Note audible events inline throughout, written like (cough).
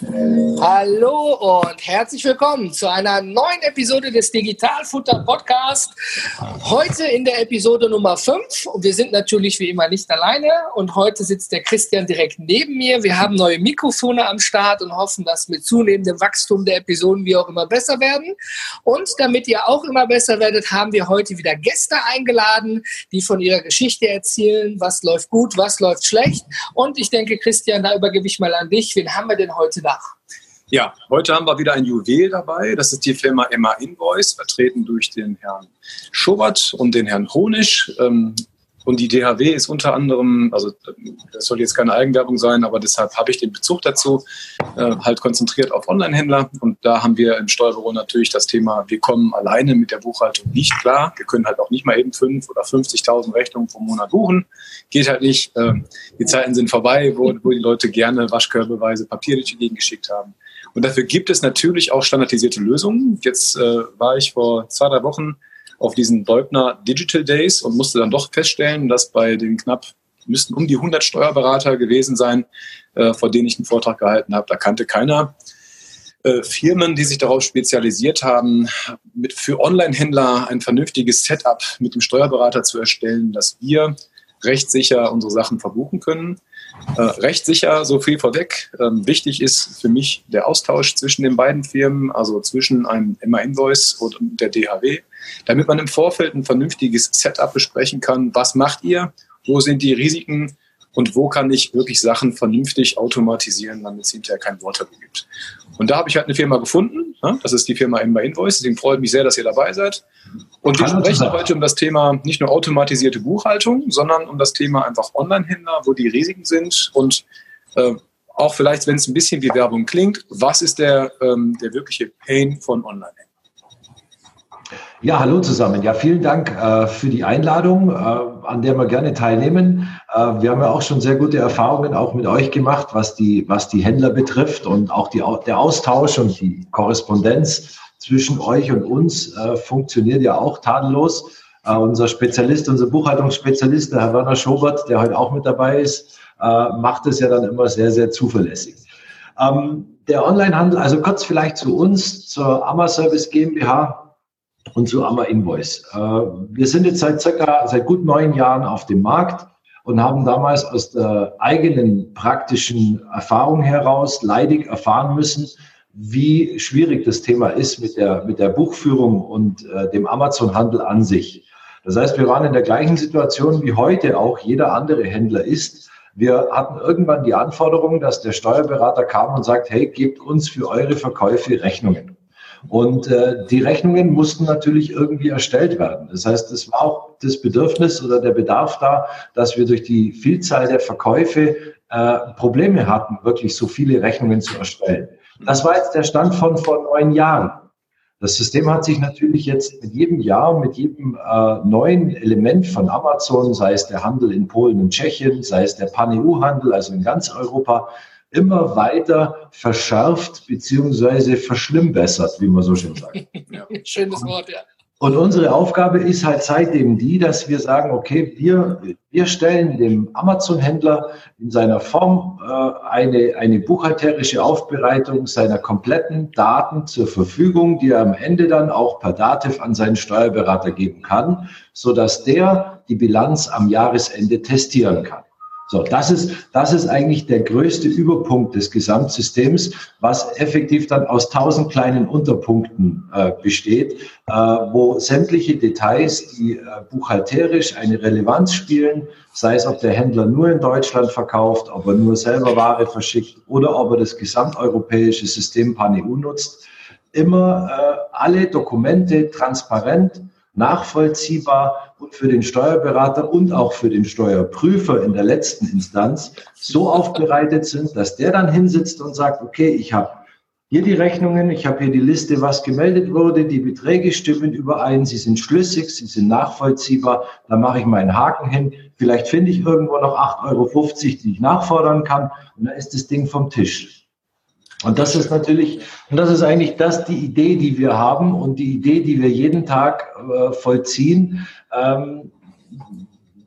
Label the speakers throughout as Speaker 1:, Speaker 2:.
Speaker 1: Hallo und herzlich willkommen zu einer neuen Episode des Digitalfutter Podcast. Heute in der Episode Nummer 5 und wir sind natürlich wie immer nicht alleine und heute sitzt der Christian direkt neben mir. Wir haben neue Mikrofone am Start und hoffen, dass mit zunehmendem Wachstum der Episoden wir auch immer besser werden. Und damit ihr auch immer besser werdet, haben wir heute wieder Gäste eingeladen, die von ihrer Geschichte erzählen, was läuft gut, was läuft schlecht. Und ich denke, Christian, da übergebe ich mal an dich. Wen haben wir denn heute da?
Speaker 2: Ja, heute haben wir wieder ein Juwel dabei. Das ist die Firma Emma Invoice, vertreten durch den Herrn Schobert und den Herrn Honisch. Ähm, und die DHW ist unter anderem, also das soll jetzt keine Eigenwerbung sein, aber deshalb habe ich den Bezug dazu, äh, halt konzentriert auf Online-Händler. Und da haben wir im Steuerbüro natürlich das Thema, wir kommen alleine mit der Buchhaltung nicht klar. Wir können halt auch nicht mal eben fünf oder 50.000 Rechnungen pro Monat buchen. Geht halt nicht. Ähm, die Zeiten sind vorbei, wo, wo die Leute gerne Waschkörbeweise Papier durch die Gegend geschickt haben. Und dafür gibt es natürlich auch standardisierte Lösungen. Jetzt äh, war ich vor zwei, drei Wochen auf diesen Beubner Digital Days und musste dann doch feststellen, dass bei den knapp, müssten um die 100 Steuerberater gewesen sein, äh, vor denen ich einen Vortrag gehalten habe. Da kannte keiner äh, Firmen, die sich darauf spezialisiert haben, mit, für Online-Händler ein vernünftiges Setup mit dem Steuerberater zu erstellen, dass wir rechtssicher unsere Sachen verbuchen können. Äh, recht sicher, so viel vorweg. Ähm, wichtig ist für mich der Austausch zwischen den beiden Firmen, also zwischen einem Emma Invoice und der DHW, damit man im Vorfeld ein vernünftiges Setup besprechen kann. Was macht ihr? Wo sind die Risiken? Und wo kann ich wirklich Sachen vernünftig automatisieren, damit es hinterher kein Waterloo gibt? Und da habe ich halt eine Firma gefunden. Ne? Das ist die Firma Emma Invoice. Deswegen freut mich sehr, dass ihr dabei seid. Und wir sprechen heute um das Thema nicht nur automatisierte Buchhaltung, sondern um das Thema einfach Online-Händler, wo die Risiken sind und äh, auch vielleicht, wenn es ein bisschen wie Werbung klingt, was ist der, ähm, der wirkliche Pain von Online-Händlern?
Speaker 3: Ja, hallo zusammen. Ja, vielen Dank äh, für die Einladung, äh, an der wir gerne teilnehmen. Äh, wir haben ja auch schon sehr gute Erfahrungen auch mit euch gemacht, was die, was die Händler betrifft und auch die, der Austausch und die Korrespondenz zwischen euch und uns äh, funktioniert ja auch tadellos. Äh, unser Spezialist, unser Buchhaltungsspezialist, der Herr Werner Schobert, der heute auch mit dabei ist, äh, macht es ja dann immer sehr, sehr zuverlässig. Ähm, der Onlinehandel, also kurz vielleicht zu uns, zur Amma Service GmbH und zu Amma Invoice. Äh, wir sind jetzt seit circa, seit gut neun Jahren auf dem Markt und haben damals aus der eigenen praktischen Erfahrung heraus leidig erfahren müssen, wie schwierig das Thema ist mit der, mit der Buchführung und äh, dem Amazon-Handel an sich. Das heißt, wir waren in der gleichen Situation wie heute auch jeder andere Händler ist. Wir hatten irgendwann die Anforderung, dass der Steuerberater kam und sagt, hey, gebt uns für eure Verkäufe Rechnungen. Und äh, die Rechnungen mussten natürlich irgendwie erstellt werden. Das heißt, es war auch das Bedürfnis oder der Bedarf da, dass wir durch die Vielzahl der Verkäufe äh, Probleme hatten, wirklich so viele Rechnungen zu erstellen. Das war jetzt der Stand von vor neun Jahren. Das System hat sich natürlich jetzt mit jedem Jahr, mit jedem äh, neuen Element von Amazon, sei es der Handel in Polen und Tschechien, sei es der Pan-EU-Handel, also in ganz Europa, immer weiter verschärft beziehungsweise verschlimmbessert, wie man so schön sagt. (laughs)
Speaker 1: Ja. Schönes Wort, ja.
Speaker 3: Und unsere Aufgabe ist halt seitdem die, dass wir sagen, okay, wir, wir stellen dem Amazon-Händler in seiner Form äh, eine, eine buchhalterische Aufbereitung seiner kompletten Daten zur Verfügung, die er am Ende dann auch per Dativ an seinen Steuerberater geben kann, so dass der die Bilanz am Jahresende testieren kann. So, das ist, das ist eigentlich der größte Überpunkt des Gesamtsystems, was effektiv dann aus tausend kleinen Unterpunkten äh, besteht, äh, wo sämtliche Details, die äh, buchhalterisch eine Relevanz spielen, sei es, ob der Händler nur in Deutschland verkauft, ob er nur selber Ware verschickt oder ob er das gesamteuropäische System PANEU nutzt, immer äh, alle Dokumente transparent nachvollziehbar und für den Steuerberater und auch für den Steuerprüfer in der letzten Instanz so aufbereitet sind, dass der dann hinsitzt und sagt, okay, ich habe hier die Rechnungen, ich habe hier die Liste, was gemeldet wurde, die Beträge stimmen überein, sie sind schlüssig, sie sind nachvollziehbar, da mache ich meinen Haken hin, vielleicht finde ich irgendwo noch 8,50 Euro, die ich nachfordern kann und dann ist das Ding vom Tisch. Und das ist natürlich, und das ist eigentlich das, die Idee, die wir haben und die Idee, die wir jeden Tag äh, vollziehen. Ähm,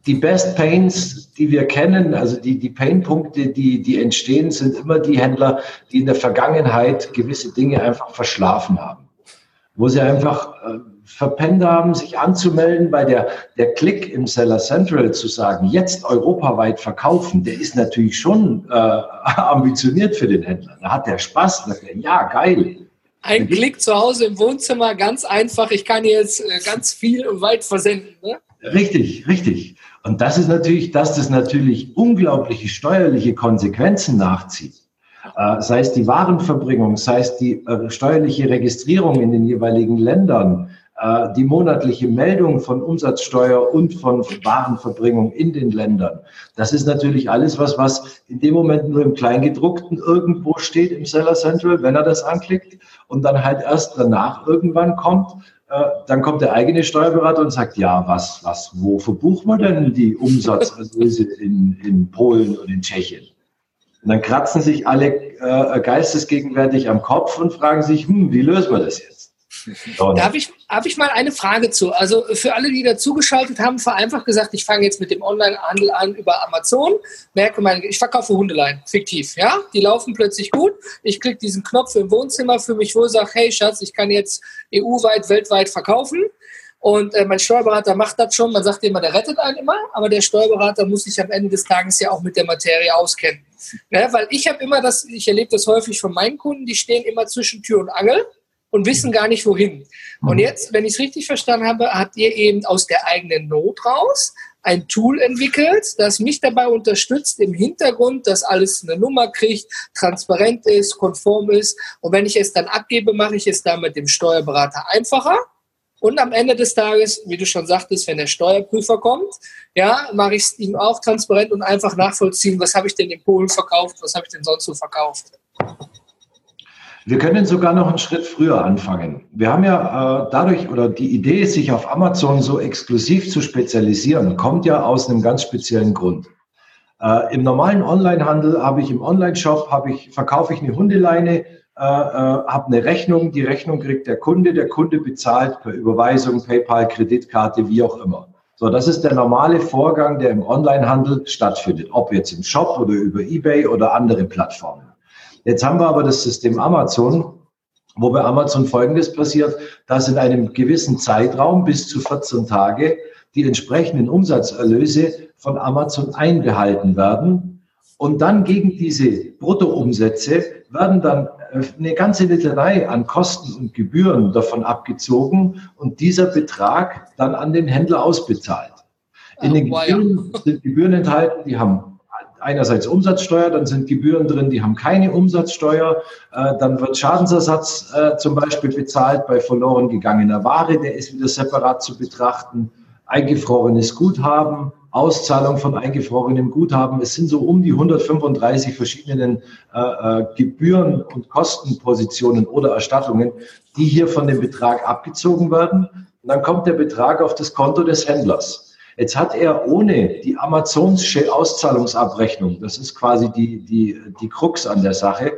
Speaker 3: die Best Pains, die wir kennen, also die, die Painpunkte, die, die entstehen, sind immer die Händler, die in der Vergangenheit gewisse Dinge einfach verschlafen haben. Wo sie einfach äh, verpennt haben, sich anzumelden, weil der, der Klick im Seller Central zu sagen, jetzt europaweit verkaufen, der ist natürlich schon äh, (laughs) ambitioniert für den Händler. Da hat der Spaß, sagt er, ja, geil.
Speaker 1: Ein Klick zu Hause im Wohnzimmer, ganz einfach. Ich kann jetzt äh, ganz viel und weit versenden. Ne?
Speaker 3: Richtig, richtig. Und das ist natürlich, dass das natürlich unglaubliche steuerliche Konsequenzen nachzieht. Äh, sei es die Warenverbringung, sei es die äh, steuerliche Registrierung in den jeweiligen Ländern, die monatliche Meldung von Umsatzsteuer und von Warenverbringung in den Ländern. Das ist natürlich alles was, was in dem Moment nur im Kleingedruckten irgendwo steht im Seller Central, wenn er das anklickt und dann halt erst danach irgendwann kommt. Äh, dann kommt der eigene Steuerberater und sagt, ja, was, was, wo verbuchen wir denn die Umsatzerlöse in, in Polen und in Tschechien? Und dann kratzen sich alle äh, geistesgegenwärtig am Kopf und fragen sich, hm, wie lösen wir das jetzt?
Speaker 1: Da habe ich, hab ich mal eine Frage zu. Also für alle, die dazugeschaltet haben, vereinfacht gesagt, ich fange jetzt mit dem Onlinehandel an über Amazon, merke meine, ich verkaufe Hundelein, fiktiv, ja? Die laufen plötzlich gut. Ich klicke diesen Knopf im Wohnzimmer für mich wohl, sage, hey Schatz, ich kann jetzt EU-weit, weltweit verkaufen. Und äh, mein Steuerberater macht das schon. Man sagt immer, der rettet einen immer, aber der Steuerberater muss sich am Ende des Tages ja auch mit der Materie auskennen. Ja, weil ich habe immer das, ich erlebe das häufig von meinen Kunden, die stehen immer zwischen Tür und Angel und wissen gar nicht wohin. Und mhm. jetzt, wenn ich es richtig verstanden habe, habt ihr eben aus der eigenen Not raus ein Tool entwickelt, das mich dabei unterstützt im Hintergrund, dass alles eine Nummer kriegt, transparent ist, konform ist. Und wenn ich es dann abgebe, mache ich es dann mit dem Steuerberater einfacher. Und am Ende des Tages, wie du schon sagtest, wenn der Steuerprüfer kommt, ja, mache ich es ihm auch transparent und einfach nachvollziehen, was habe ich denn in Polen verkauft, was habe ich denn sonst so verkauft.
Speaker 3: Wir können sogar noch einen Schritt früher anfangen. Wir haben ja äh, dadurch, oder die Idee, sich auf Amazon so exklusiv zu spezialisieren, kommt ja aus einem ganz speziellen Grund. Äh, Im normalen Onlinehandel habe ich im Online-Shop, habe ich, verkaufe ich eine Hundeleine, äh, äh, habe eine Rechnung, die Rechnung kriegt der Kunde, der Kunde bezahlt per Überweisung, PayPal, Kreditkarte, wie auch immer. So, das ist der normale Vorgang, der im Onlinehandel stattfindet, ob jetzt im Shop oder über eBay oder andere Plattformen. Jetzt haben wir aber das System Amazon, wo bei Amazon Folgendes passiert, dass in einem gewissen Zeitraum bis zu 14 Tage die entsprechenden Umsatzerlöse von Amazon einbehalten werden. Und dann gegen diese Bruttoumsätze werden dann eine ganze Litanei an Kosten und Gebühren davon abgezogen und dieser Betrag dann an den Händler ausbezahlt. In den Gebühren sind Gebühren enthalten, die haben einerseits Umsatzsteuer, dann sind Gebühren drin, die haben keine Umsatzsteuer, äh, dann wird Schadensersatz äh, zum Beispiel bezahlt bei verloren gegangener Ware, der ist wieder separat zu betrachten, eingefrorenes Guthaben, Auszahlung von eingefrorenem Guthaben. Es sind so um die 135 verschiedenen äh, äh, Gebühren und Kostenpositionen oder Erstattungen, die hier von dem Betrag abgezogen werden. Und dann kommt der Betrag auf das Konto des Händlers. Jetzt hat er ohne die Amazons Auszahlungsabrechnung, das ist quasi die, die, die Krux an der Sache,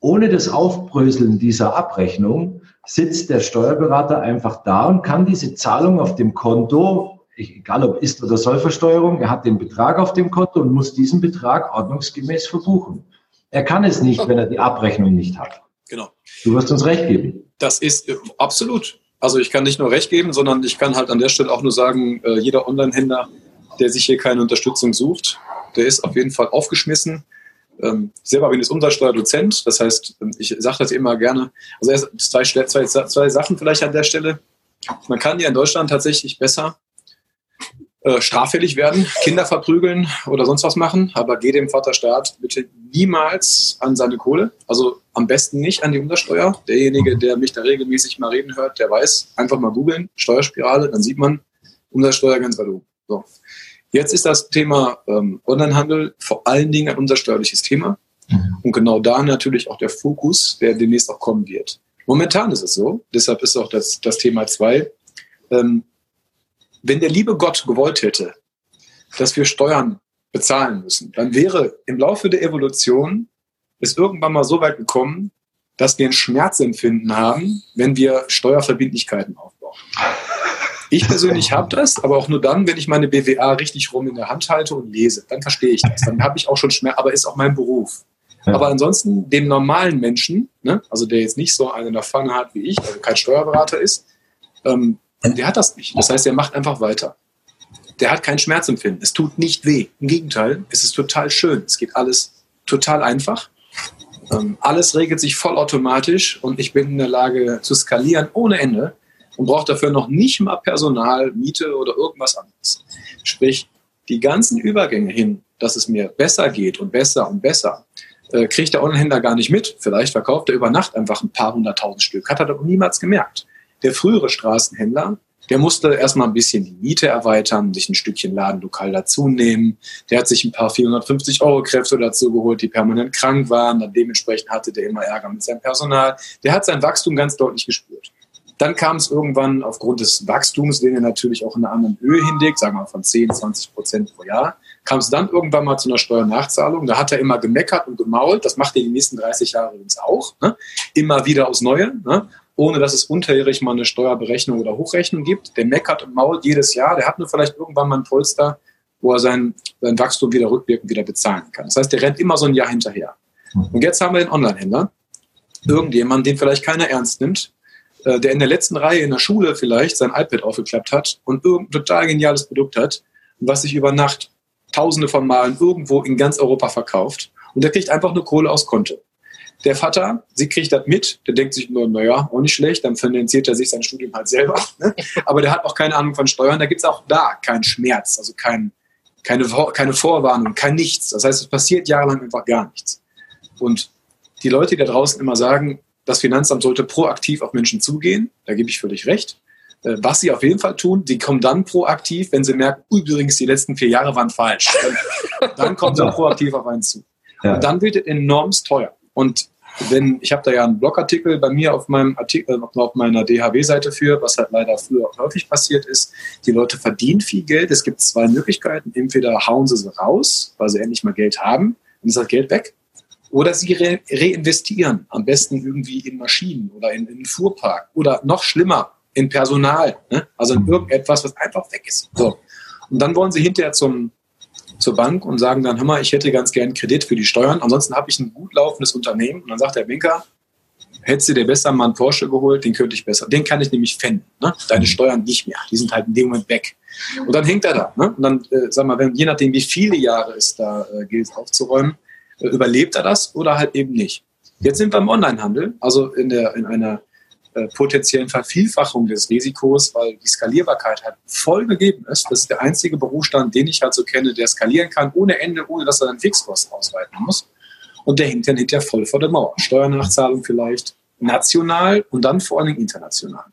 Speaker 3: ohne das Aufbröseln dieser Abrechnung sitzt der Steuerberater einfach da und kann diese Zahlung auf dem Konto, egal ob Ist- oder Sollversteuerung, er hat den Betrag auf dem Konto und muss diesen Betrag ordnungsgemäß verbuchen. Er kann es nicht, wenn er die Abrechnung nicht hat.
Speaker 2: Genau.
Speaker 3: Du wirst uns recht geben.
Speaker 2: Das ist äh, absolut. Also ich kann nicht nur recht geben, sondern ich kann halt an der Stelle auch nur sagen, äh, jeder Online-Händler, der sich hier keine Unterstützung sucht, der ist auf jeden Fall aufgeschmissen. Ähm, selber bin ich Umsatzsteuerdozent, das heißt, ähm, ich sage das immer gerne. Also erst zwei, zwei, zwei Sachen vielleicht an der Stelle. Man kann ja in Deutschland tatsächlich besser äh, straffällig werden, Kinder verprügeln oder sonst was machen, aber geh dem Vaterstaat bitte niemals an seine Kohle. Also am besten nicht an die Umsatzsteuer. Derjenige, der mich da regelmäßig mal reden hört, der weiß, einfach mal googeln, Steuerspirale, dann sieht man Umsatzsteuer ganz weit oben. So. Jetzt ist das Thema ähm, Onlinehandel vor allen Dingen ein umsatzsteuerliches Thema. Mhm. Und genau da natürlich auch der Fokus, der demnächst auch kommen wird. Momentan ist es so, deshalb ist auch das, das Thema zwei. Ähm, wenn der liebe Gott gewollt hätte, dass wir Steuern bezahlen müssen, dann wäre im Laufe der Evolution es irgendwann mal so weit gekommen, dass wir ein Schmerzempfinden haben, wenn wir Steuerverbindlichkeiten aufbauen. Ich persönlich habe das, aber auch nur dann, wenn ich meine BWA richtig rum in der Hand halte und lese. Dann verstehe ich das. Dann habe ich auch schon Schmerz, aber ist auch mein Beruf. Ja. Aber ansonsten dem normalen Menschen, ne, also der jetzt nicht so einen in der Pfanne hat wie ich, also kein Steuerberater ist, ähm, der hat das nicht. Das heißt, der macht einfach weiter. Der hat kein Schmerzempfinden. Es tut nicht weh. Im Gegenteil, es ist total schön. Es geht alles total einfach. Ähm, alles regelt sich vollautomatisch und ich bin in der Lage zu skalieren ohne Ende und brauche dafür noch nicht mal Personal, Miete oder irgendwas anderes. Sprich, die ganzen Übergänge hin, dass es mir besser geht und besser und besser, äh, kriegt der Onlinehändler gar nicht mit. Vielleicht verkauft er über Nacht einfach ein paar hunderttausend Stück, hat er doch niemals gemerkt. Der frühere Straßenhändler, der musste erstmal ein bisschen die Miete erweitern, sich ein Stückchen Ladenlokal dazu nehmen. Der hat sich ein paar 450 Euro Kräfte dazu geholt, die permanent krank waren. Dann dementsprechend hatte der immer Ärger mit seinem Personal. Der hat sein Wachstum ganz deutlich gespürt. Dann kam es irgendwann aufgrund des Wachstums, den er natürlich auch in einer anderen Höhe hinlegt, sagen wir mal von 10, 20 Prozent pro Jahr, kam es dann irgendwann mal zu einer Steuernachzahlung. Da hat er immer gemeckert und gemault. Das macht er die nächsten 30 Jahre übrigens auch. Ne? Immer wieder aufs Neue. Ne? Ohne dass es unterjährig mal eine Steuerberechnung oder Hochrechnung gibt. Der meckert und mault jedes Jahr. Der hat nur vielleicht irgendwann mal ein Polster, wo er sein, sein Wachstum wieder rückwirkend wieder bezahlen kann. Das heißt, der rennt immer so ein Jahr hinterher. Und jetzt haben wir den Online-Händler. Irgendjemand, den vielleicht keiner ernst nimmt, äh, der in der letzten Reihe in der Schule vielleicht sein iPad aufgeklappt hat und irgendein total geniales Produkt hat, was sich über Nacht tausende von Malen irgendwo in ganz Europa verkauft. Und der kriegt einfach nur Kohle aus Konto. Der Vater, sie kriegt das mit, der denkt sich nur, naja, auch nicht schlecht, dann finanziert er sich sein Studium halt selber. (laughs) Ne? Aber der hat auch keine Ahnung von Steuern, da gibt es auch da keinen Schmerz, also kein, keine, keine Vorwarnung, kein Nichts. Das heißt, es passiert jahrelang einfach gar nichts. Und die Leute, die da draußen immer sagen, das Finanzamt sollte proaktiv auf Menschen zugehen, da gebe ich völlig recht. Äh, was sie auf jeden Fall tun, die kommen dann proaktiv, wenn sie merken, übrigens, die letzten vier Jahre waren falsch. Dann, dann kommen sie proaktiv auf einen zu. Und dann wird es enorm teuer. Und wenn, ich habe da ja einen Blogartikel bei mir auf meinem Artikel, äh, auf meiner DHW-Seite für, was halt leider früher auch häufig passiert ist. Die Leute verdienen viel Geld. Es gibt zwei Möglichkeiten. Entweder hauen sie sie raus, weil sie endlich mal Geld haben, dann ist das Geld weg. Oder sie re reinvestieren, am besten irgendwie in Maschinen oder in, in einen Fuhrpark oder noch schlimmer, in Personal. Ne? Also in irgendetwas, was einfach weg ist. So. Und dann wollen sie hinterher zum zur Bank und sagen dann, hör mal, ich hätte ganz gern Kredit für die Steuern. Ansonsten habe ich ein gut laufendes Unternehmen. Und dann sagt der Banker, hättest du dir besser mal einen Porsche geholt, den könnte ich besser. Den kann ich nämlich fänden. Ne? Deine Steuern nicht mehr. Die sind halt in dem Moment weg. Und dann hängt er da. Ne? Und dann, äh, sag mal, wenn, je nachdem, wie viele Jahre es da äh, gilt aufzuräumen, äh, überlebt er das oder halt eben nicht. Jetzt sind wir im Onlinehandel, also in, der, in einer äh, potenziellen Vervielfachung des Risikos, weil die Skalierbarkeit halt voll gegeben ist. Das ist der einzige Berufsstand, den ich halt so kenne, der skalieren kann ohne Ende, ohne dass er dann Fixkosten ausweiten muss. Und der hängt dann hinterher voll vor der Mauer. Steuernachzahlung vielleicht national und dann vor allen Dingen international.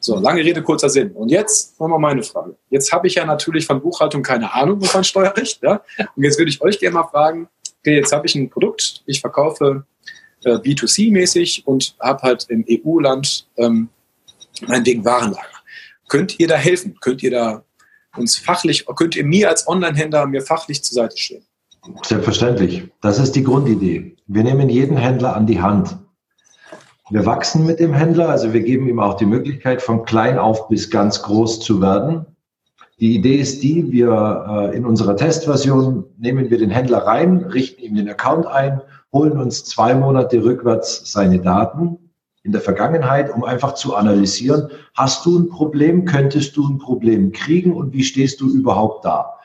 Speaker 2: So, lange Rede, kurzer Sinn. Und jetzt nochmal meine Frage. Jetzt habe ich ja natürlich von Buchhaltung keine Ahnung und von Steuerrecht. Ja? Und jetzt würde ich euch gerne mal fragen, okay, jetzt habe ich ein Produkt, ich verkaufe äh, B2C-mäßig und habe halt im EU-Land ähm, meinetwegen Warenlager. Könnt ihr da helfen? Könnt ihr da uns fachlich, könnt ihr mir als Online-Händler mir fachlich zur Seite stehen?
Speaker 3: Selbstverständlich. Das ist die Grundidee. Wir nehmen jeden Händler an die Hand. Wir wachsen mit dem Händler, also wir geben ihm auch die Möglichkeit, von klein auf bis ganz groß zu werden. Die Idee ist die, wir äh, in unserer Testversion nehmen wir den Händler rein, richten ihm den Account ein holen uns zwei Monate rückwärts seine Daten in der Vergangenheit, um einfach zu analysieren, hast du ein Problem, könntest du ein Problem kriegen und wie stehst du überhaupt da?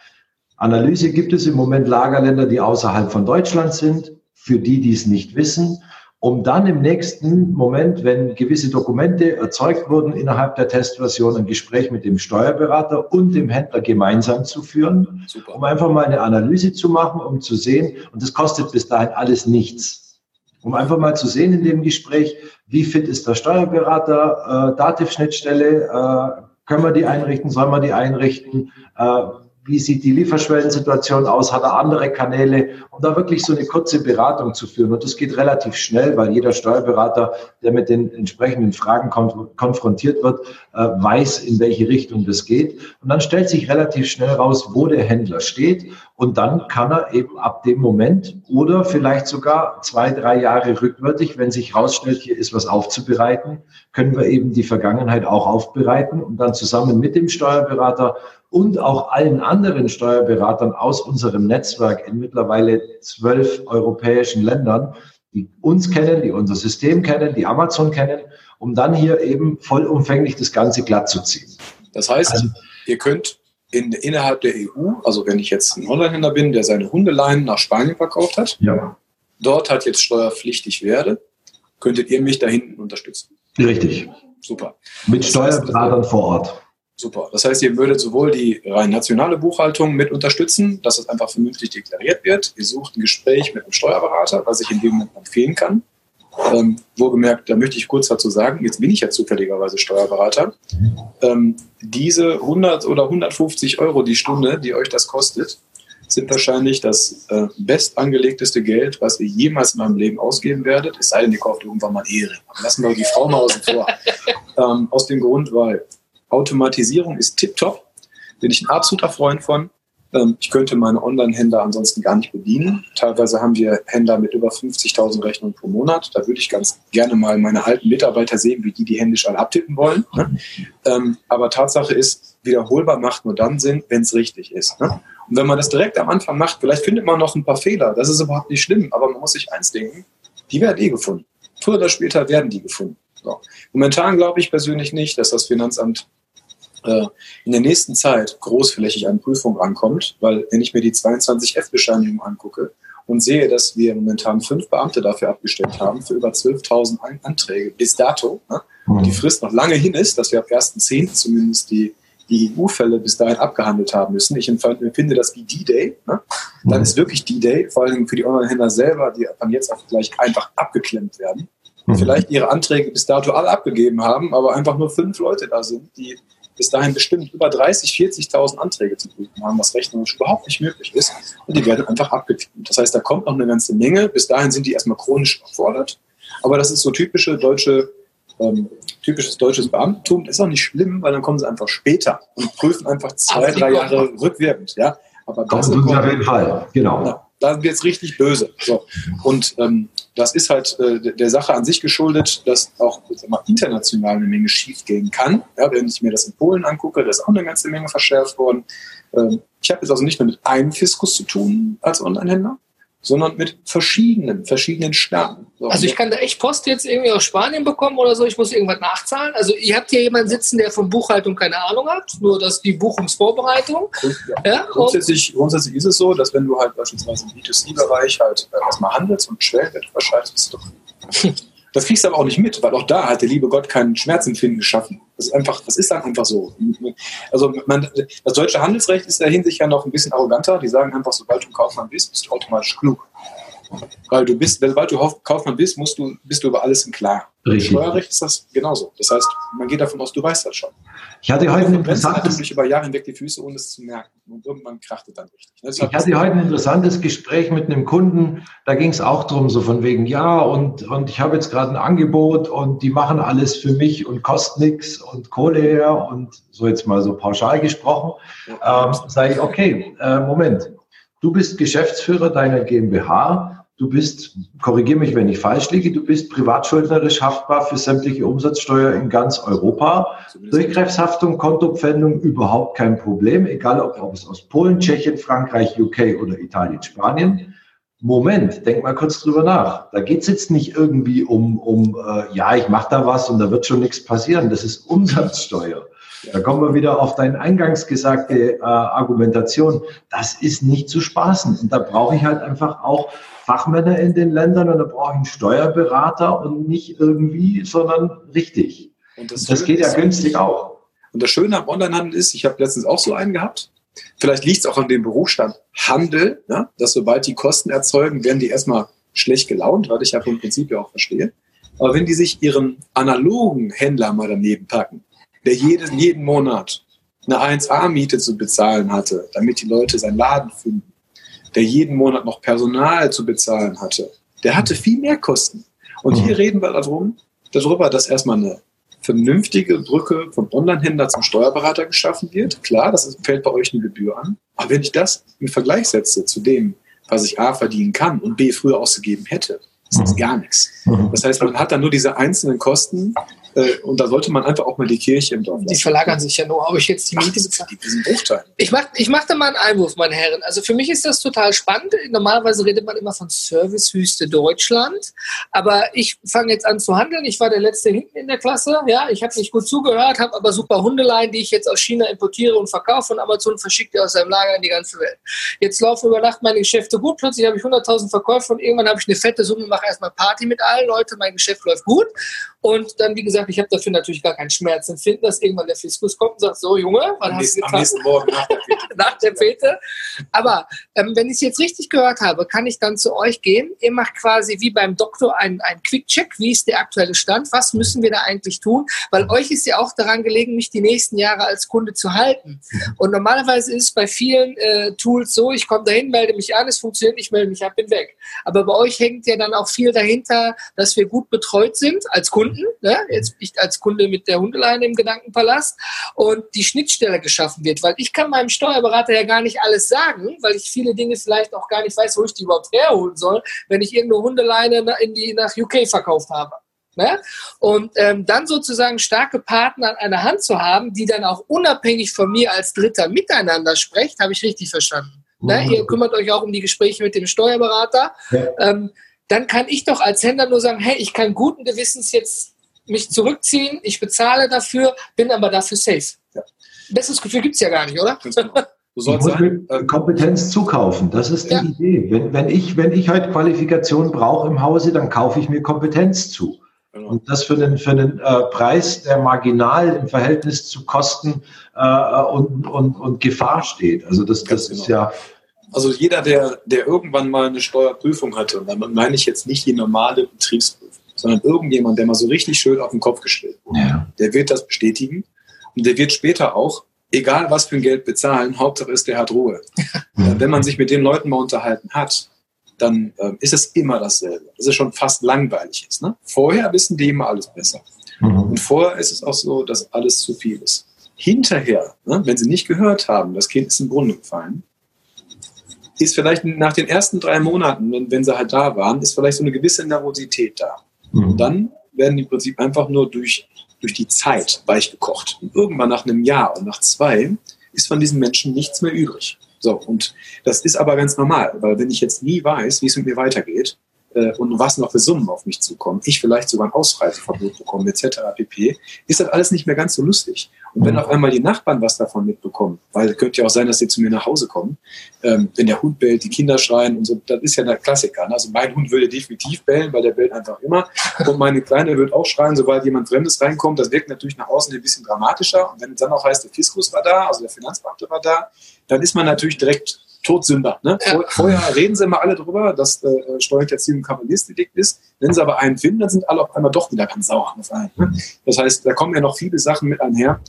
Speaker 3: Analyse gibt es im Moment Lagerländer, die außerhalb von Deutschland sind, für die, die es nicht wissen um dann im nächsten Moment, wenn gewisse Dokumente erzeugt wurden innerhalb der Testversion, ein Gespräch mit dem Steuerberater und dem Händler gemeinsam zu führen, Super. um einfach mal eine Analyse zu machen, um zu sehen, und das kostet bis dahin alles nichts, um einfach mal zu sehen in dem Gespräch, wie fit ist der Steuerberater, äh, Dativ-Schnittstelle, äh, können wir die einrichten, sollen wir die einrichten, äh, wie sieht die Lieferschwellensituation aus, hat er andere Kanäle, um da wirklich so eine kurze Beratung zu führen. Und das geht relativ schnell, weil jeder Steuerberater, der mit den entsprechenden Fragen konfrontiert wird, äh, weiß, in welche Richtung das geht. Und dann stellt sich relativ schnell raus, wo der Händler steht Und dann kann er eben ab dem Moment oder vielleicht sogar zwei, drei Jahre rückwärtig, wenn sich herausstellt, hier ist was aufzubereiten, können wir eben die Vergangenheit auch aufbereiten und dann zusammen mit dem Steuerberater und auch allen anderen Steuerberatern aus unserem Netzwerk in mittlerweile zwölf europäischen Ländern, die uns kennen, die unser System kennen, die Amazon kennen, um dann hier eben vollumfänglich das Ganze glatt zu ziehen.
Speaker 2: Das heißt, also, ihr könnt in, innerhalb der EU, also wenn ich jetzt ein Onlinehändler bin, der seine Hundeleien nach Spanien verkauft hat,
Speaker 3: ja.
Speaker 2: dort hat jetzt steuerpflichtig werde, könntet ihr mich da hinten unterstützen.
Speaker 3: Richtig.
Speaker 2: Super.
Speaker 3: Mit Steuerberatern vor Ort.
Speaker 2: Super. Das heißt, ihr würdet sowohl die rein nationale Buchhaltung mit unterstützen, dass es einfach vernünftig deklariert wird. Ihr sucht ein Gespräch mit einem Steuerberater, was ich in dem Moment empfehlen kann. Ähm, wohlgemerkt, da möchte ich kurz dazu sagen, jetzt bin ich ja zufälligerweise Steuerberater. Ähm, diese 100 oder 150 Euro die Stunde, die euch das kostet, sind wahrscheinlich das äh, bestangelegteste Geld, was ihr jemals in eurem Leben ausgeben werdet. Es sei denn, ihr kauft irgendwann mal Ehre. Lassen wir die Frau mal außen vor. (laughs) ähm, aus dem Grund, weil Automatisierung ist tiptop. Bin ich ein absoluter Freund von. Ähm, ich könnte meine Online-Händler ansonsten gar nicht bedienen. Teilweise haben wir Händler mit über 50.000 Rechnungen pro Monat. Da würde ich ganz gerne mal meine alten Mitarbeiter sehen, wie die die händisch alle abtippen wollen. Ne? Ähm, aber Tatsache ist, wiederholbar macht nur dann Sinn, wenn es richtig ist. Ne? Und wenn man das direkt am Anfang macht, vielleicht findet man noch ein paar Fehler. Das ist überhaupt nicht schlimm, aber man muss sich eins denken, die werden eh gefunden. Früher oder später werden die gefunden. So. Momentan glaube ich persönlich nicht, dass das Finanzamt in der nächsten Zeit großflächig an Prüfung rankommt, weil wenn ich mir die 22F-Bescheinigung angucke und sehe, dass wir momentan fünf Beamte dafür abgestellt haben, für über 12.000 Anträge bis dato, ne, und die mhm. Frist noch lange hin ist, dass wir ab 1.10. zumindest die, die EU-Fälle bis dahin abgehandelt haben müssen. Ich empfinde das wie D-Day. Ne? Dann mhm. ist wirklich D-Day, vor allem für die Online-Händler selber, die von jetzt auf gleich einfach abgeklemmt werden. Mhm. Vielleicht ihre Anträge bis dato alle abgegeben haben, aber einfach nur fünf Leute da sind, die bis dahin bestimmt über 30, 40.000 Anträge zu prüfen haben, was rechnerisch überhaupt nicht möglich ist. Und die werden einfach abgeklemmt. Das heißt, da kommt noch eine ganze Menge. Bis dahin sind die erstmal chronisch erfordert. Aber das ist so typische deutsche, ähm, typisches deutsches Beamtentum. Das ist auch nicht schlimm, weil dann kommen sie einfach später und prüfen einfach zwei, drei Jahre rückwirkend. Ja?
Speaker 3: Aber das ist Fall, genau.
Speaker 2: Ja, da wird es richtig böse. So. Und ähm, das ist halt äh, der Sache an sich geschuldet, dass auch mal, international eine Menge schiefgehen kann. Ja, wenn ich mir das in Polen angucke, da ist auch eine ganze Menge verschärft worden. Ähm, ich habe jetzt also nicht nur mit einem Fiskus zu tun als Onlinehändler, sondern mit verschiedenen, verschiedenen Staaten.
Speaker 1: So, also ich kann da echt Post jetzt irgendwie aus Spanien bekommen oder so, ich muss irgendwas nachzahlen. Also ihr habt hier jemanden sitzen, der von Buchhaltung keine Ahnung hat, nur dass die Buchungsvorbereitung.
Speaker 2: Ja, ja grundsätzlich, grundsätzlich ist es so, dass wenn du halt beispielsweise im B2C-Bereich halt äh, erstmal handelst und Schwellenwert verschreibst, bist du doch (laughs) Das kriegst du aber auch nicht mit, weil auch da hat der liebe Gott keinen Schmerzempfinden geschaffen. Das ist einfach, das ist dann einfach so. Also man, das deutsche Handelsrecht ist in der Hinsicht ja noch ein bisschen arroganter. Die sagen einfach, sobald du Kaufmann bist, bist du automatisch klug. Weil du bist, sobald du Kaufmann bist, musst du, bist du über alles im Klaren. Richtig. Steuerrecht ist das genauso. Das heißt, man geht davon aus, du weißt das schon.
Speaker 3: Ich hatte heute ein interessantes
Speaker 2: über Jahre hinweg die Füße, ohne es zu merken. Und irgendwann kracht es dann richtig.
Speaker 3: ich hatte heute ein interessantes Gespräch mit einem Kunden. Da ging es auch darum, so von wegen, ja, und, und ich habe jetzt gerade ein Angebot und die machen alles für mich und kostet nichts und Kohle her und so jetzt mal so pauschal gesprochen. Ähm, Sage ich, okay, äh, Moment. Du bist Geschäftsführer deiner GmbH Du bist, korrigiere mich, wenn ich falsch liege, du bist privatschuldnerisch haftbar für sämtliche Umsatzsteuer in ganz Europa. Durchgreifshaftung, Kontopfändung überhaupt kein Problem, egal ob, ob es aus Polen, Tschechien, Frankreich, UK oder Italien, Spanien. Moment, denk mal kurz drüber nach. Da geht es jetzt nicht irgendwie um, um äh, ja, ich mache da was und da wird schon nichts passieren. Das ist Umsatzsteuer. Da kommen wir wieder auf deine eingangs gesagte äh, Argumentation. Das ist nicht zu spaßen. Und da brauche ich halt einfach auch Fachmänner in den Ländern und da brauche ich einen Steuerberater und nicht irgendwie, sondern richtig. Und das, das geht ja günstig auch.
Speaker 2: Und das Schöne am Onlinehandel ist, ich habe letztens auch so einen gehabt, vielleicht liegt es auch an dem Berufsstand Handel, ne? dass sobald die Kosten erzeugen, werden die erstmal schlecht gelaunt, was ich ja vom Prinzip ja auch verstehe. Aber wenn die sich ihren analogen Händler mal daneben packen, der jeden, jeden Monat eine 1A-Miete zu bezahlen hatte, damit die Leute seinen Laden finden, der jeden Monat noch Personal zu bezahlen hatte, der hatte viel mehr Kosten. Und hier mhm. reden wir darum, darüber, dass erstmal eine vernünftige Brücke vom Online-Händler zum Steuerberater geschaffen wird. Klar, das fällt bei euch eine Gebühr an. Aber wenn ich das im Vergleich setze zu dem, was ich A verdienen kann und B früher ausgegeben hätte, ist das mhm. gar nichts. Mhm. Das heißt, man hat dann nur diese einzelnen Kosten, äh, und da sollte man einfach auch mal die Kirche im Dorf lassen.
Speaker 1: Die verlagern sich ja nur, ob ich jetzt die Miete bezahle. Ich mache ich mach da mal einen Einwurf, meine Herren. Also für mich ist das total spannend. Normalerweise redet man immer von Servicewüste Deutschland. Aber ich fange jetzt an zu handeln. Ich war der Letzte hinten in der Klasse. Ja, ich habe nicht gut zugehört, habe aber super Hundeleien, die ich jetzt aus China importiere und verkaufe und Amazon verschickt die aus seinem Lager in die ganze Welt. Jetzt laufen über Nacht meine Geschäfte gut. Plötzlich habe ich 100.000 Verkäufe und irgendwann habe ich eine fette Summe, mache erstmal Party mit allen Leuten. Mein Geschäft läuft gut. Und dann, wie gesagt, ich habe dafür natürlich gar keinen Schmerz empfinden, dass irgendwann der Fiskus kommt und sagt, so Junge, was hast du getan? Am nächsten Morgen nach der Fete. (laughs) nach der Fete. Aber ähm, wenn ich es jetzt richtig gehört habe, kann ich dann zu euch gehen. Ihr macht quasi wie beim Doktor einen, einen Quick-Check. Wie ist der aktuelle Stand? Was müssen wir da eigentlich tun? Weil euch ist ja auch daran gelegen, mich die nächsten Jahre als Kunde zu halten. Und normalerweise ist es bei vielen äh, Tools so, ich komme dahin, melde mich an, es funktioniert, ich melde mich ab, bin weg. Aber bei euch hängt ja dann auch viel dahinter, dass wir gut betreut sind als Kunden. Ne? Jetzt ich als Kunde mit der Hundeleine im Gedankenpalast und die Schnittstelle geschaffen wird. Weil ich kann meinem Steuerberater ja gar nicht alles sagen, weil ich viele Dinge vielleicht auch gar nicht weiß, wo ich die überhaupt herholen soll, wenn ich irgendeine Hundeleine in die, nach UK verkauft habe. Ne? Und ähm, dann sozusagen starke Partner an einer Hand zu haben, die dann auch unabhängig von mir als Dritter miteinander sprecht, habe ich richtig verstanden. Ne? Mhm. Ihr kümmert euch auch um die Gespräche mit dem Steuerberater. Ja. Ähm, dann kann ich doch als Händler nur sagen, hey, ich kann guten Gewissens jetzt mich zurückziehen, ich bezahle dafür, bin aber dafür safe. Ja. Besseres Gefühl gibt es ja gar nicht, oder?
Speaker 3: Genau. Du sollst sagen, äh, Kompetenz zukaufen, das ist die ja. Idee. Wenn, wenn, ich, wenn ich heute Qualifikation brauche im Hause, dann kaufe ich mir Kompetenz zu. Genau. Und das für einen, für einen äh, Preis, der marginal im Verhältnis zu Kosten äh, und, und, und Gefahr steht. Also das, das genau. ist ja.
Speaker 2: Also jeder, der, der irgendwann mal eine Steuerprüfung hatte, und damit meine ich jetzt nicht die normale Betriebsprüfung, sondern irgendjemand, der mal so richtig schön auf den Kopf gestellt wurde, ja. der wird das bestätigen und der wird später auch, egal was für ein Geld bezahlen, Hauptsache ist, der hat Ruhe. (laughs) Wenn man sich mit den Leuten mal unterhalten hat, dann äh, ist es immer dasselbe. Das ist schon fast langweilig ist. Ne? Vorher wissen die immer alles besser. Mhm. Und vorher ist es auch so, dass alles zu viel ist. Hinterher, ne, wenn sie nicht gehört haben, das Kind ist im Brunnen gefallen, ist vielleicht nach den ersten drei Monaten, wenn, wenn sie halt da waren, ist vielleicht so eine gewisse Nervosität da. Mhm. Und dann werden die im Prinzip einfach nur durch, durch die Zeit weich gekocht. Und irgendwann nach einem Jahr und nach zwei ist von diesen Menschen nichts mehr übrig. So, und das ist aber ganz normal, weil wenn ich jetzt nie weiß, wie es mit mir weitergeht, äh, und was noch für Summen auf mich zukommen, ich vielleicht sogar ein Ausreiseverbot bekomme, etc. pp., ist das alles nicht mehr ganz so lustig. Und wenn mhm. auf einmal die Nachbarn was davon mitbekommen, weil es könnte ja auch sein, dass sie zu mir nach Hause kommen, ähm, wenn der Hund bellt, die Kinder schreien und so, das ist ja der Klassiker. Ne? Also mein Hund würde definitiv bellen, weil der bellt einfach immer. Und meine Kleine wird auch schreien, sobald jemand Fremdes reinkommt. Das wirkt natürlich nach außen ein bisschen dramatischer. Und wenn es dann auch heißt, der Fiskus war da, also der Finanzbeamte war da, dann ist man natürlich direkt Todsünder. Ne? Ja. Vorher reden sie immer alle drüber, dass äh, Steuerhinterziehung ein Kavaliersdelikt ist. Wenn sie aber einen finden, dann sind alle auf einmal doch wieder ganz sauer auf einen. Ne? Das heißt, da kommen ja noch viele Sachen mit einher.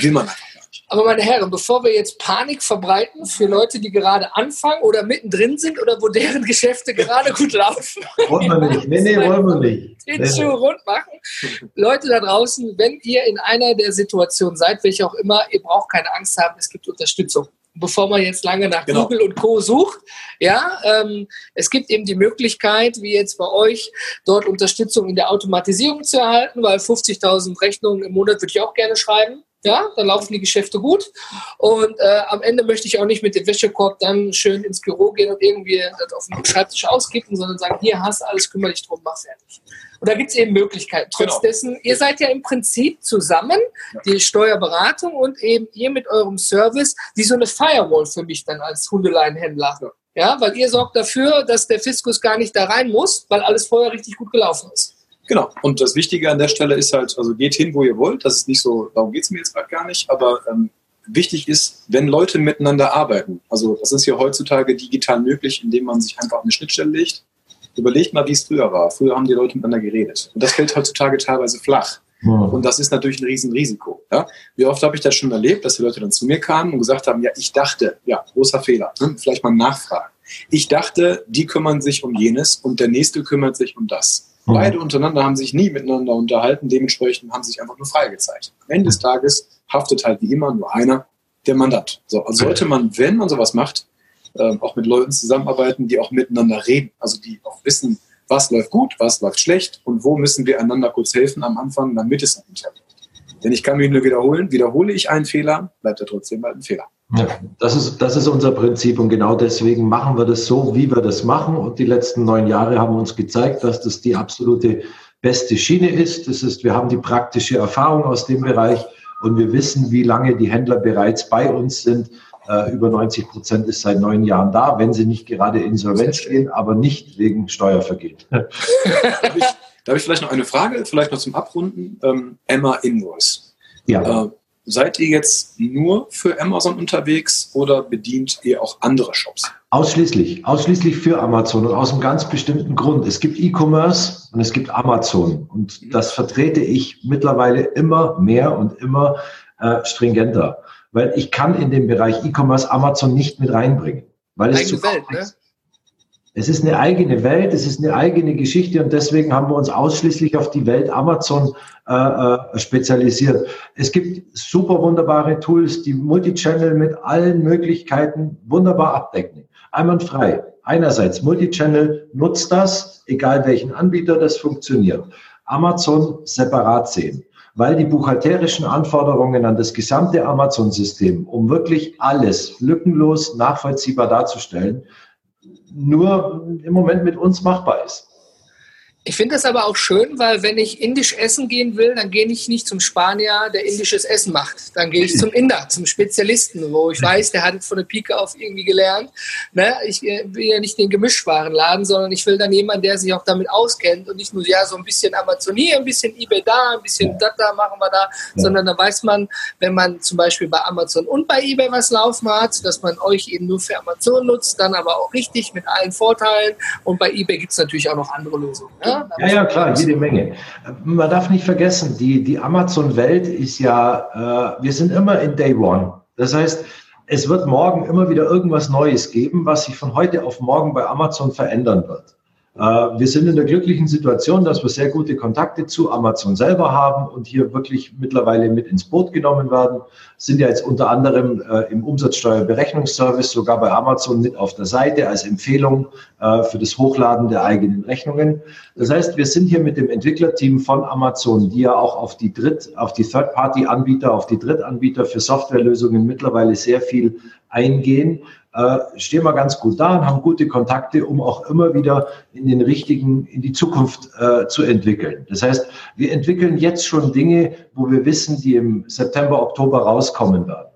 Speaker 2: Will man einfach
Speaker 1: aber meine Herren, bevor wir jetzt Panik verbreiten für Leute, die gerade anfangen oder mittendrin sind oder wo deren Geschäfte gerade gut laufen.
Speaker 3: Wollen wir nicht. Nee, nee, wollen wir nicht.
Speaker 1: Den nee, Schuh rund machen. Leute da draußen, wenn ihr in einer der Situationen seid, welche auch immer, ihr braucht keine Angst haben, es gibt Unterstützung bevor man jetzt lange nach genau. Google und Co. sucht. Ja, ähm, es gibt eben die Möglichkeit, wie jetzt bei euch, dort Unterstützung in der Automatisierung zu erhalten, weil 50.000 Rechnungen im Monat würde ich auch gerne schreiben. Ja, dann laufen die Geschäfte gut. Und äh, am Ende möchte ich auch nicht mit dem Wäschekorb dann schön ins Büro gehen und irgendwie das auf dem Schreibtisch auskippen, sondern sagen, hier hast du alles, kümmere dich drum, mach fertig. Und da gibt es eben Möglichkeiten. Trotz genau. dessen, ihr seid ja im Prinzip zusammen, die Steuerberatung und eben ihr mit eurem Service, wie so eine Firewall für mich dann als Hundeleinhändler. Ja. ja, weil ihr sorgt dafür, dass der Fiskus gar nicht da rein muss, weil alles vorher richtig gut gelaufen ist.
Speaker 2: Genau. Und das Wichtige an der Stelle ist halt, also geht hin, wo ihr wollt. Das ist nicht so, darum geht es mir jetzt gerade gar nicht, aber ähm, wichtig ist, wenn Leute miteinander arbeiten, also das ist ja heutzutage digital möglich, indem man sich einfach eine Schnittstelle legt. Überlegt mal, wie es früher war. Früher haben die Leute miteinander geredet. Und das fällt heutzutage teilweise flach. Und das ist natürlich ein Riesenrisiko. Ja? Wie oft habe ich das schon erlebt, dass die Leute dann zu mir kamen und gesagt haben, ja, ich dachte, ja, großer Fehler, ne? vielleicht mal nachfragen. Ich dachte, die kümmern sich um jenes und der nächste kümmert sich um das. Mhm. Beide untereinander haben sich nie miteinander unterhalten, dementsprechend haben sich einfach nur freigezeigt. Am Ende des Tages haftet halt wie immer nur einer, der Mandant. So, also sollte man, wenn man sowas macht, äh, auch mit Leuten zusammenarbeiten, die auch miteinander reden, also die auch wissen, was läuft gut, was läuft schlecht und wo müssen wir einander kurz helfen am Anfang, damit es nicht klappt. Denn ich kann mich nur wiederholen, wiederhole ich einen Fehler, bleibt er trotzdem mal ein Fehler.
Speaker 3: Ja, das ist, das ist unser Prinzip und genau deswegen machen wir das so, wie wir das machen. Und die letzten neun Jahre haben uns gezeigt, dass das die absolute beste Schiene ist. Das ist, wir haben die praktische Erfahrung aus dem Bereich und wir wissen, wie lange die Händler bereits bei uns sind. Äh, über 90 Prozent ist seit neun Jahren da, wenn sie nicht gerade insolvenz gehen, aber nicht wegen Steuervergehen.
Speaker 2: darf, ich, darf ich vielleicht noch eine Frage, vielleicht noch zum Abrunden? Ähm, Emma Invoice. Ja. Äh, Seid ihr jetzt nur für Amazon unterwegs oder bedient ihr auch andere Shops?
Speaker 3: Ausschließlich, ausschließlich für Amazon und aus einem ganz bestimmten Grund. Es gibt E-Commerce und es gibt Amazon und mhm. das vertrete ich mittlerweile immer mehr und immer äh, stringenter, weil ich kann in dem Bereich E-Commerce Amazon nicht mit reinbringen, weil es zu Welt, ne? Es ist eine eigene Welt, es ist eine eigene Geschichte und deswegen haben wir uns ausschließlich auf die Welt Amazon äh, äh, spezialisiert. Es gibt super wunderbare Tools, die Multichannel mit allen Möglichkeiten wunderbar abdecken. Einwandfrei. Einerseits Multichannel nutzt das, egal welchen Anbieter, das funktioniert. Amazon separat sehen weil die buchhalterischen Anforderungen an das gesamte Amazon-System, um wirklich alles lückenlos nachvollziehbar darzustellen, nur im Moment mit uns machbar ist.
Speaker 1: Ich finde das aber auch schön, weil wenn ich indisch essen gehen will, dann gehe ich nicht zum Spanier, der indisches Essen macht. Dann gehe ich zum Inder, zum Spezialisten, wo ich weiß, der hat es von der Pike auf irgendwie gelernt. Ne? Ich will ja nicht den Gemischwarenladen, sondern ich will dann jemanden, der sich auch damit auskennt und nicht nur ja so ein bisschen Amazonie, ein bisschen eBay da, ein bisschen das da machen wir da, sondern da weiß man, wenn man zum Beispiel bei Amazon und bei eBay was laufen hat, dass man euch eben nur für Amazon nutzt, dann aber auch richtig mit allen Vorteilen. Und bei eBay gibt es natürlich auch noch andere Lösungen. Ne?
Speaker 3: Ja, ja, klar, jede Menge. Man darf nicht vergessen, die, die Amazon-Welt ist ja, äh, wir sind immer in Day One. Das heißt, es wird morgen immer wieder irgendwas Neues geben, was sich von heute auf morgen bei Amazon verändern wird. Äh, wir sind in der glücklichen Situation, dass wir sehr gute Kontakte zu Amazon selber haben und hier wirklich mittlerweile mit ins Boot genommen werden. Sind ja jetzt unter anderem äh, im Umsatzsteuerberechnungsservice sogar bei Amazon mit auf der Seite als Empfehlung äh, für das Hochladen der eigenen Rechnungen. Das heißt, wir sind hier mit dem Entwicklerteam von Amazon, die ja auch auf die Dritt, auf die Third-Party-Anbieter, auf die Drittanbieter für Softwarelösungen mittlerweile sehr viel eingehen äh, stehen wir ganz gut da und haben gute Kontakte, um auch immer wieder in den richtigen, in die Zukunft äh, zu entwickeln. Das heißt, wir entwickeln jetzt schon Dinge, wo wir wissen, die im September, Oktober rauskommen werden,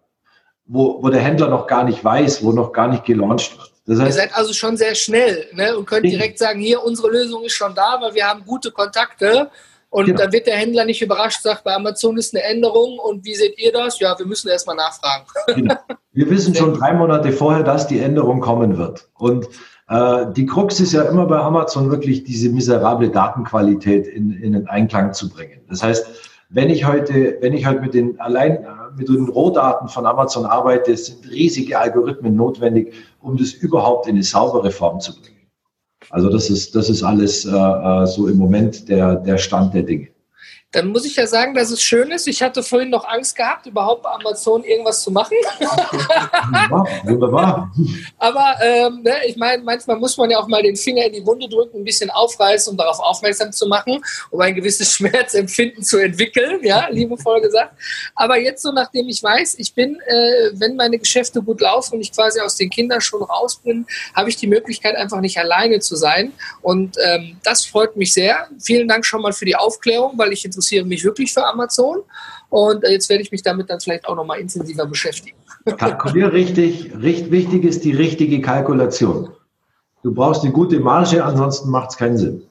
Speaker 3: wo, wo der Händler noch gar nicht weiß, wo noch gar nicht gelauncht wird.
Speaker 1: Das heißt, Ihr seid also schon sehr schnell ne, und könnt direkt sagen, hier, unsere Lösung ist schon da, weil wir haben gute Kontakte und genau. dann wird der Händler nicht überrascht, sagt, bei Amazon ist eine Änderung und wie seht ihr das? Ja, wir müssen erstmal nachfragen.
Speaker 3: Genau. Wir wissen schon drei Monate vorher, dass die Änderung kommen wird. Und äh, die Krux ist ja immer bei Amazon wirklich diese miserable Datenqualität in, in den Einklang zu bringen. Das heißt, wenn ich heute, wenn ich heute mit den allein äh, mit den Rohdaten von Amazon arbeite, sind riesige Algorithmen notwendig, um das überhaupt in eine saubere Form zu bringen. Also das ist, das ist alles äh, äh, so im Moment der, der Stand der Dinge
Speaker 1: dann muss ich ja sagen, dass es schön ist. Ich hatte vorhin noch Angst gehabt, überhaupt bei Amazon irgendwas zu machen. wunderbar. Aber ähm, ne, ich meine, manchmal muss man ja auch mal den Finger in die Wunde drücken, ein bisschen aufreißen, um darauf aufmerksam zu machen, um ein gewisses (laughs) Schmerzempfinden zu entwickeln, ja, liebevoll gesagt. Aber jetzt so, nachdem ich weiß, ich bin, äh, wenn meine Geschäfte gut laufen und ich quasi aus den Kindern schon raus bin, habe ich die Möglichkeit, einfach nicht alleine zu sein. Und ähm, das freut mich sehr. Vielen Dank schon mal für die Aufklärung, weil ich interessiere interessiere mich wirklich für Amazon und äh, jetzt werde ich mich damit dann vielleicht auch nochmal intensiver beschäftigen.
Speaker 3: Kalkulier richtig, richtig. Wichtig ist die richtige Kalkulation. Du brauchst eine gute Marge, ansonsten macht es keinen Sinn.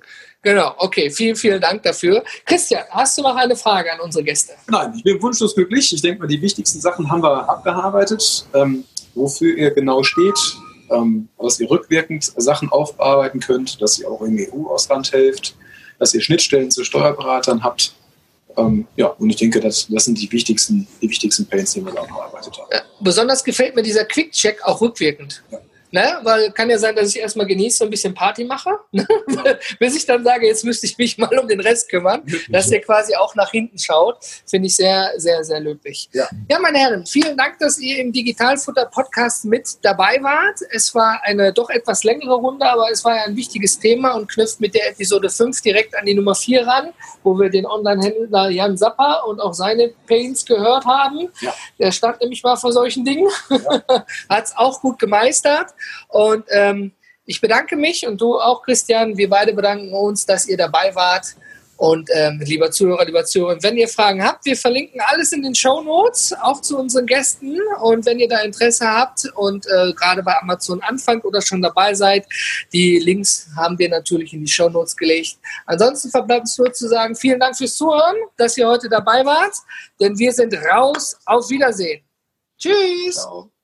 Speaker 1: Genau, okay, vielen, vielen Dank dafür. Christian, hast du noch eine Frage an unsere Gäste?
Speaker 2: Nein, ich bin wunschlos glücklich. Ich denke mal, die wichtigsten Sachen haben wir abgearbeitet. Ähm, wofür ihr genau steht, ähm, dass ihr rückwirkend Sachen aufbearbeiten könnt, dass ihr auch im EU-Ausland helft, dass ihr Schnittstellen zu Steuerberatern habt. Ähm, ja, und ich denke, das, das sind die wichtigsten, die wichtigsten Pains, die wir da gearbeitet haben. Ja,
Speaker 1: besonders gefällt mir dieser Quick-Check auch rückwirkend. Ja. Ne? Weil kann ja sein, dass ich erstmal genieße und ein bisschen Party mache, ne? (laughs) bis ich dann sage, jetzt müsste ich mich mal um den Rest kümmern, dass ihr quasi auch nach hinten schaut. Finde ich sehr, sehr, sehr löblich. Ja. ja, meine Herren, vielen Dank, dass ihr im Digitalfutter-Podcast mit dabei wart. Es war eine doch etwas längere Runde, aber es war ja ein wichtiges Thema und knüpft mit der Episode 5 direkt an die Nummer 4 ran, wo wir den Online-Händler Jan Sapper und auch seine Pains gehört haben. Ja. Der stand nämlich mal vor solchen Dingen, ja. (laughs) hat es auch gut gemeistert. Und ähm, ich bedanke mich und du auch, Christian. Wir beide bedanken uns, dass ihr dabei wart. Und ähm, lieber Zuhörer, lieber Zuhörer, wenn ihr Fragen habt, wir verlinken alles in den Show Notes, auch zu unseren Gästen. Und wenn ihr da Interesse habt und äh, gerade bei Amazon anfangt oder schon dabei seid, die Links haben wir natürlich in die Show Notes gelegt. Ansonsten verbleibt es nur zu sagen, vielen Dank fürs Zuhören, dass ihr heute dabei wart, denn wir sind raus. Auf Wiedersehen. Tschüss. Ciao.